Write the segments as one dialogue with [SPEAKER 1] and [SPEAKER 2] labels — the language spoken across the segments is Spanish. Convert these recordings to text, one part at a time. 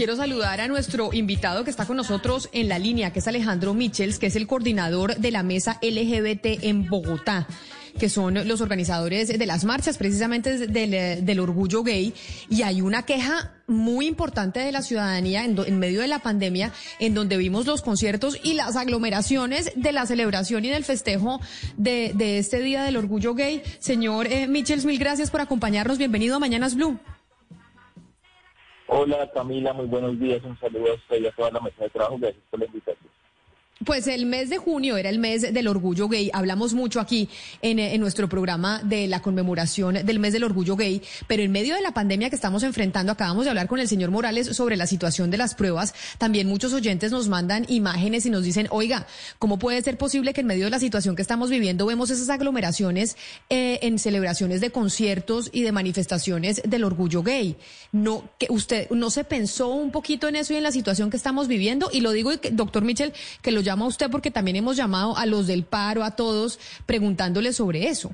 [SPEAKER 1] Quiero saludar a nuestro invitado que está con nosotros en la línea, que es Alejandro Michels, que es el coordinador de la mesa LGBT en Bogotá que son los organizadores de las marchas precisamente del, orgullo gay. Y hay una queja muy importante de la ciudadanía en, medio de la pandemia, en donde vimos los conciertos y las aglomeraciones de la celebración y del festejo de, de este Día del Orgullo Gay. Señor eh, Michels, mil gracias por acompañarnos. Bienvenido a Mañanas Blue.
[SPEAKER 2] Hola Camila, muy buenos días. Un saludo a usted y a toda la mesa de trabajo. Gracias por la invitación.
[SPEAKER 1] Pues el mes de junio era el mes del orgullo gay. Hablamos mucho aquí en, en, nuestro programa de la conmemoración del mes del orgullo gay, pero en medio de la pandemia que estamos enfrentando, acabamos de hablar con el señor Morales sobre la situación de las pruebas. También muchos oyentes nos mandan imágenes y nos dicen, oiga, ¿cómo puede ser posible que en medio de la situación que estamos viviendo vemos esas aglomeraciones eh, en celebraciones de conciertos y de manifestaciones del orgullo gay? No, que usted no se pensó un poquito en eso y en la situación que estamos viviendo. Y lo digo, doctor Michel, que lo llama usted porque también hemos llamado a los del paro, a todos, preguntándole sobre eso.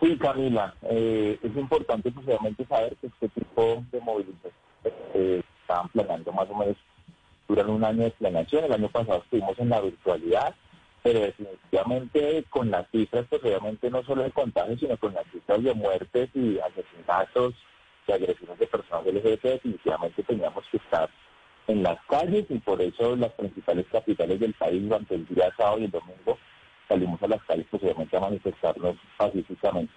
[SPEAKER 2] Sí, Camila, eh, es importante obviamente saber que este tipo de movilizaciones eh, estaban planeando más o menos duran un año de planeación. El año pasado estuvimos en la virtualidad, pero definitivamente con las cifras, pues obviamente no solo de contagios, sino con las cifras de muertes y asesinatos y agresiones de personas LGBT, definitivamente teníamos en las calles y por eso las principales capitales del país durante el día sábado y el domingo salimos a las calles posiblemente a manifestarnos pacíficamente.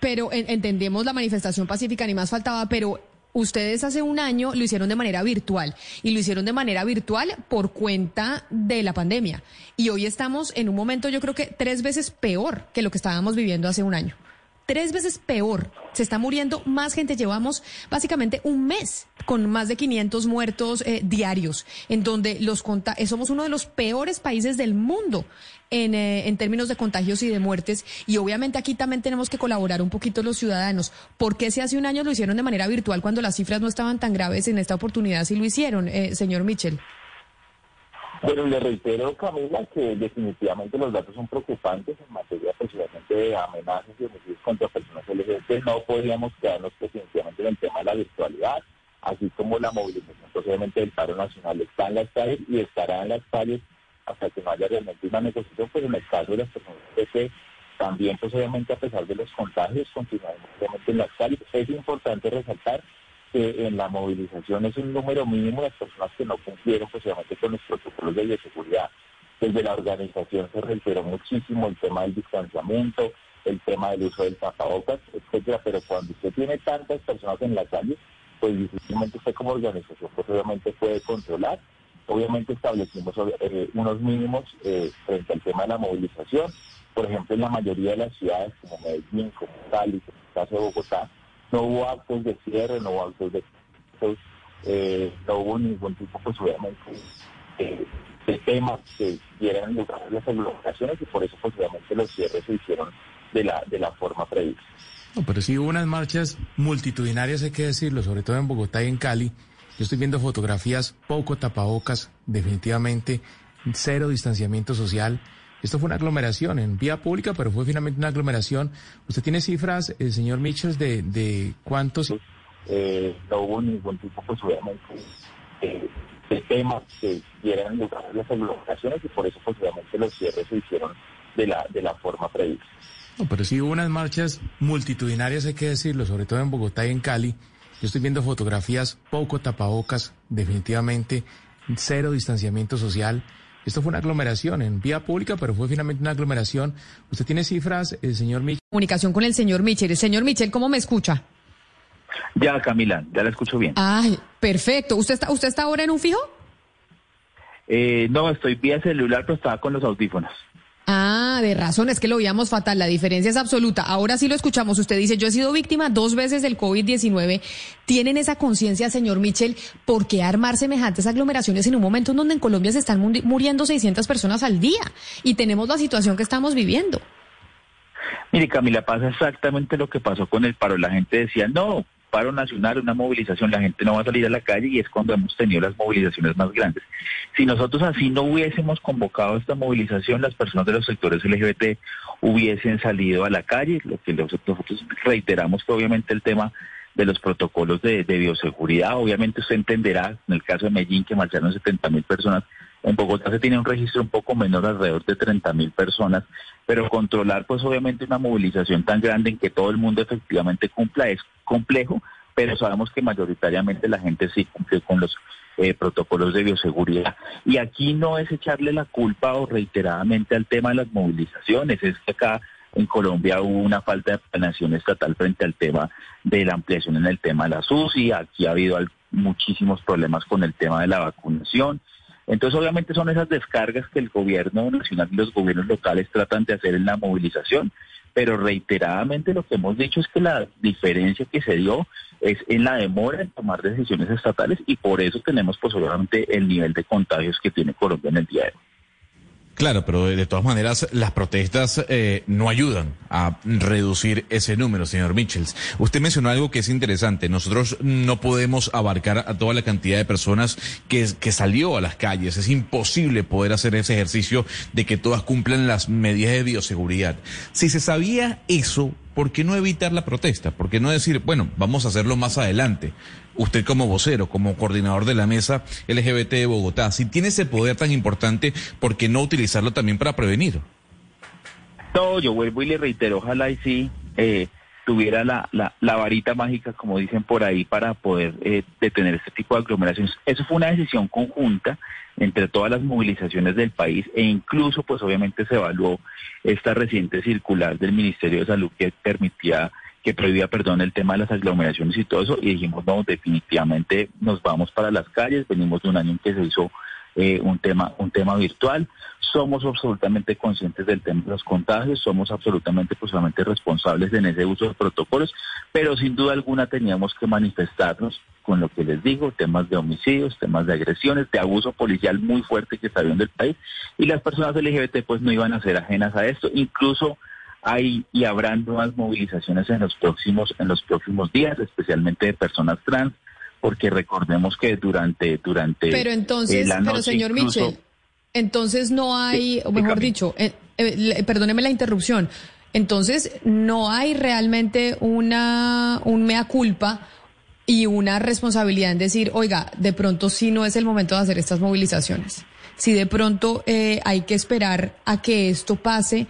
[SPEAKER 1] Pero entendemos la manifestación pacífica, ni más faltaba, pero ustedes hace un año lo hicieron de manera virtual y lo hicieron de manera virtual por cuenta de la pandemia. Y hoy estamos en un momento yo creo que tres veces peor que lo que estábamos viviendo hace un año tres veces peor. Se está muriendo más gente. Llevamos básicamente un mes con más de 500 muertos eh, diarios, en donde los conta eh, somos uno de los peores países del mundo en, eh, en, términos de contagios y de muertes. Y obviamente aquí también tenemos que colaborar un poquito los ciudadanos. ¿Por qué si hace un año lo hicieron de manera virtual cuando las cifras no estaban tan graves en esta oportunidad? Si lo hicieron, señor Michel.
[SPEAKER 2] Bueno, le reitero, Camila, que definitivamente los datos son preocupantes en materia precisamente de amenazas y homicidios contra personas LGBT. No podríamos quedarnos definitivamente en tema de la virtualidad, así como la movilización posiblemente del paro nacional está en las calles y estará en las calles hasta que no haya realmente una negociación, pues en el caso de las personas LGBT también posiblemente a pesar de los contagios continuaremos en las calles. Es importante resaltar que en la movilización es un número mínimo de personas que no cumplieron posiblemente con los protocolos de bioseguridad. Desde la organización se reiteró muchísimo el tema del distanciamiento, el tema del uso del tapabocas, etcétera, pero cuando usted tiene tantas personas en la calle, pues difícilmente usted como organización pues obviamente puede controlar. Obviamente establecimos eh, unos mínimos eh, frente al tema de la movilización. Por ejemplo, en la mayoría de las ciudades como Medellín, como Cali, como el caso de Bogotá, no hubo actos de cierre, no hubo actos de... Eh, no hubo ningún tipo, pues obviamente, eh, de temas que dieran lugar a las aglomeraciones y por eso, pues obviamente, los cierres se hicieron de la, de la forma prevista.
[SPEAKER 3] No, pero sí hubo unas marchas multitudinarias, hay que decirlo, sobre todo en Bogotá y en Cali. Yo estoy viendo fotografías, poco tapabocas, definitivamente, cero distanciamiento social. Esto fue una aglomeración en vía pública, pero fue finalmente una aglomeración. ¿Usted tiene cifras, el señor Michels, de, de cuántos?
[SPEAKER 2] Eh, no hubo ningún tipo, pues obviamente, eh, de temas que dieran lugar a las aglomeraciones y por eso, pues obviamente, los cierres se hicieron de la, de la forma prevista.
[SPEAKER 3] No, pero sí hubo unas marchas multitudinarias, hay que decirlo, sobre todo en Bogotá y en Cali. Yo estoy viendo fotografías, poco tapabocas, definitivamente, cero distanciamiento social. Esto fue una aglomeración en vía pública, pero fue finalmente una aglomeración. ¿Usted tiene cifras, el señor Michel?
[SPEAKER 1] Comunicación con el señor Michel. El señor Michel, ¿cómo me escucha?
[SPEAKER 2] Ya, Camila, ya la escucho bien.
[SPEAKER 1] Ay, perfecto. ¿Usted está, usted está ahora en un fijo?
[SPEAKER 2] Eh, no, estoy vía celular, pero estaba con los audífonos.
[SPEAKER 1] Ah, de razón, es que lo veíamos fatal, la diferencia es absoluta. Ahora sí lo escuchamos, usted dice, yo he sido víctima dos veces del COVID-19. ¿Tienen esa conciencia, señor Mitchell, por qué armar semejantes aglomeraciones en un momento en donde en Colombia se están muriendo 600 personas al día y tenemos la situación que estamos viviendo?
[SPEAKER 2] Mire, Camila, pasa exactamente lo que pasó con el paro. La gente decía, no, paro nacional, una movilización, la gente no va a salir a la calle y es cuando hemos tenido las movilizaciones más grandes. Si nosotros así no hubiésemos convocado esta movilización, las personas de los sectores LGBT hubiesen salido a la calle, lo que nosotros reiteramos que obviamente el tema de los protocolos de, bioseguridad, obviamente usted entenderá, en el caso de Medellín que marcharon 70 mil personas, en Bogotá se tiene un registro un poco menor, alrededor de 30 mil personas, pero controlar pues obviamente una movilización tan grande en que todo el mundo efectivamente cumpla es complejo, pero sabemos que mayoritariamente la gente sí cumple con los eh, protocolos de bioseguridad. Y aquí no es echarle la culpa o reiteradamente al tema de las movilizaciones, es que acá en Colombia hubo una falta de planeación estatal frente al tema de la ampliación en el tema de la SUSI, aquí ha habido muchísimos problemas con el tema de la vacunación, entonces, obviamente son esas descargas que el gobierno nacional y los gobiernos locales tratan de hacer en la movilización, pero reiteradamente lo que hemos dicho es que la diferencia que se dio es en la demora en tomar decisiones estatales y por eso tenemos pues obviamente el nivel de contagios que tiene Colombia en el día de hoy.
[SPEAKER 4] Claro, pero de todas maneras las protestas eh, no ayudan a reducir ese número, señor Michels. Usted mencionó algo que es interesante. Nosotros no podemos abarcar a toda la cantidad de personas que, que salió a las calles. Es imposible poder hacer ese ejercicio de que todas cumplan las medidas de bioseguridad. Si se sabía eso, ¿por qué no evitar la protesta? ¿Por qué no decir, bueno, vamos a hacerlo más adelante? Usted como vocero, como coordinador de la mesa LGBT de Bogotá, si tiene ese poder tan importante, ¿por qué no utilizarlo también para prevenir?
[SPEAKER 2] No, yo vuelvo y le reitero, ojalá y sí eh, tuviera la, la, varita mágica, como dicen por ahí, para poder eh, detener este tipo de aglomeraciones. Eso fue una decisión conjunta entre todas las movilizaciones del país e incluso, pues obviamente se evaluó esta reciente circular del Ministerio de Salud que permitía que prohibía, perdón, el tema de las aglomeraciones y todo eso, y dijimos, no, definitivamente nos vamos para las calles, venimos de un año en que se hizo eh, un tema un tema virtual. Somos absolutamente conscientes del tema de los contagios, somos absolutamente posiblemente pues, responsables en ese uso de protocolos, pero sin duda alguna teníamos que manifestarnos con lo que les digo, temas de homicidios, temas de agresiones, de abuso policial muy fuerte que está viendo el país, y las personas LGBT pues no iban a ser ajenas a esto, incluso hay y habrá nuevas movilizaciones en los próximos en los próximos días, especialmente de personas trans, porque recordemos que durante durante
[SPEAKER 1] pero entonces pero señor Michel entonces no hay o mejor dicho eh, eh, perdóneme la interrupción entonces no hay realmente una un mea culpa y una responsabilidad en decir oiga de pronto sí no es el momento de hacer estas movilizaciones. Si de pronto eh, hay que esperar a que esto pase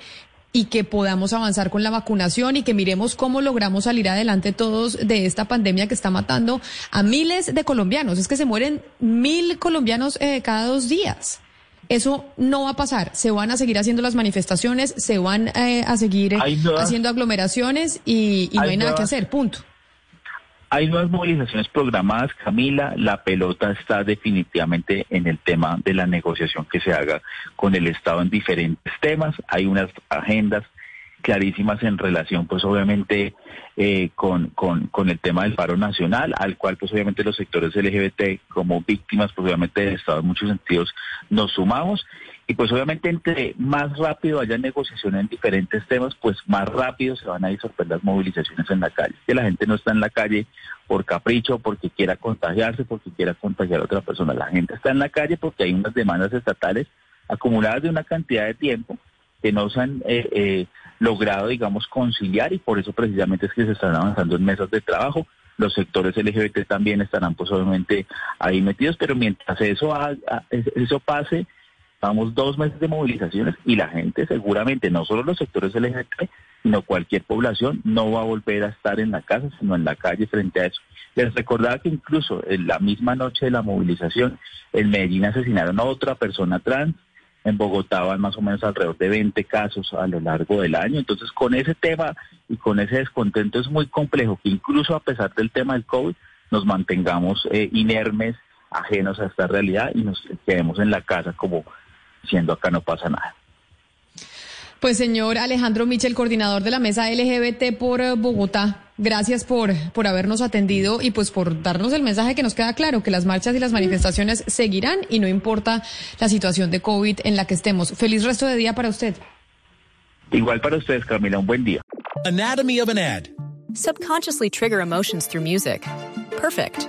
[SPEAKER 1] y que podamos avanzar con la vacunación y que miremos cómo logramos salir adelante todos de esta pandemia que está matando a miles de colombianos. Es que se mueren mil colombianos eh, cada dos días. Eso no va a pasar. Se van a seguir haciendo las manifestaciones, se van eh, a seguir haciendo aglomeraciones y, no hay nada que hacer. Punto.
[SPEAKER 2] Hay nuevas movilizaciones programadas, Camila. La pelota está definitivamente en el tema de la negociación que se haga con el Estado en diferentes temas. Hay unas agendas clarísimas en relación, pues obviamente, eh, con, con, con, el tema del paro nacional, al cual, pues obviamente, los sectores LGBT como víctimas, pues obviamente del Estado en muchos sentidos nos sumamos. Y pues obviamente entre más rápido haya negociación en diferentes temas, pues más rápido se van a disolver las movilizaciones en la calle. Que la gente no está en la calle por capricho, porque quiera contagiarse, porque quiera contagiar a otra persona. La gente está en la calle porque hay unas demandas estatales acumuladas de una cantidad de tiempo que no se han eh, eh, logrado, digamos, conciliar y por eso precisamente es que se están avanzando en mesas de trabajo. Los sectores LGBT también estarán pues obviamente ahí metidos, pero mientras eso, eso pase, Vamos dos meses de movilizaciones y la gente seguramente, no solo los sectores LGBT, sino cualquier población, no va a volver a estar en la casa, sino en la calle frente a eso. Les recordaba que incluso en la misma noche de la movilización, en Medellín asesinaron a otra persona trans, en Bogotá van más o menos alrededor de 20 casos a lo largo del año. Entonces, con ese tema y con ese descontento es muy complejo que incluso a pesar del tema del COVID nos mantengamos eh, inermes, ajenos a esta realidad y nos quedemos en la casa como siendo acá no pasa nada.
[SPEAKER 1] Pues señor Alejandro Michel, coordinador de la mesa LGBT por eh, Bogotá, gracias por, por habernos atendido y pues por darnos el mensaje que nos queda claro, que las marchas y las manifestaciones seguirán y no importa la situación de COVID en la que estemos. Feliz resto de día para usted.
[SPEAKER 2] Igual para ustedes, Camila, un buen día.
[SPEAKER 5] Anatomy of an ad.
[SPEAKER 6] Subconsciously trigger emotions through music. Perfect.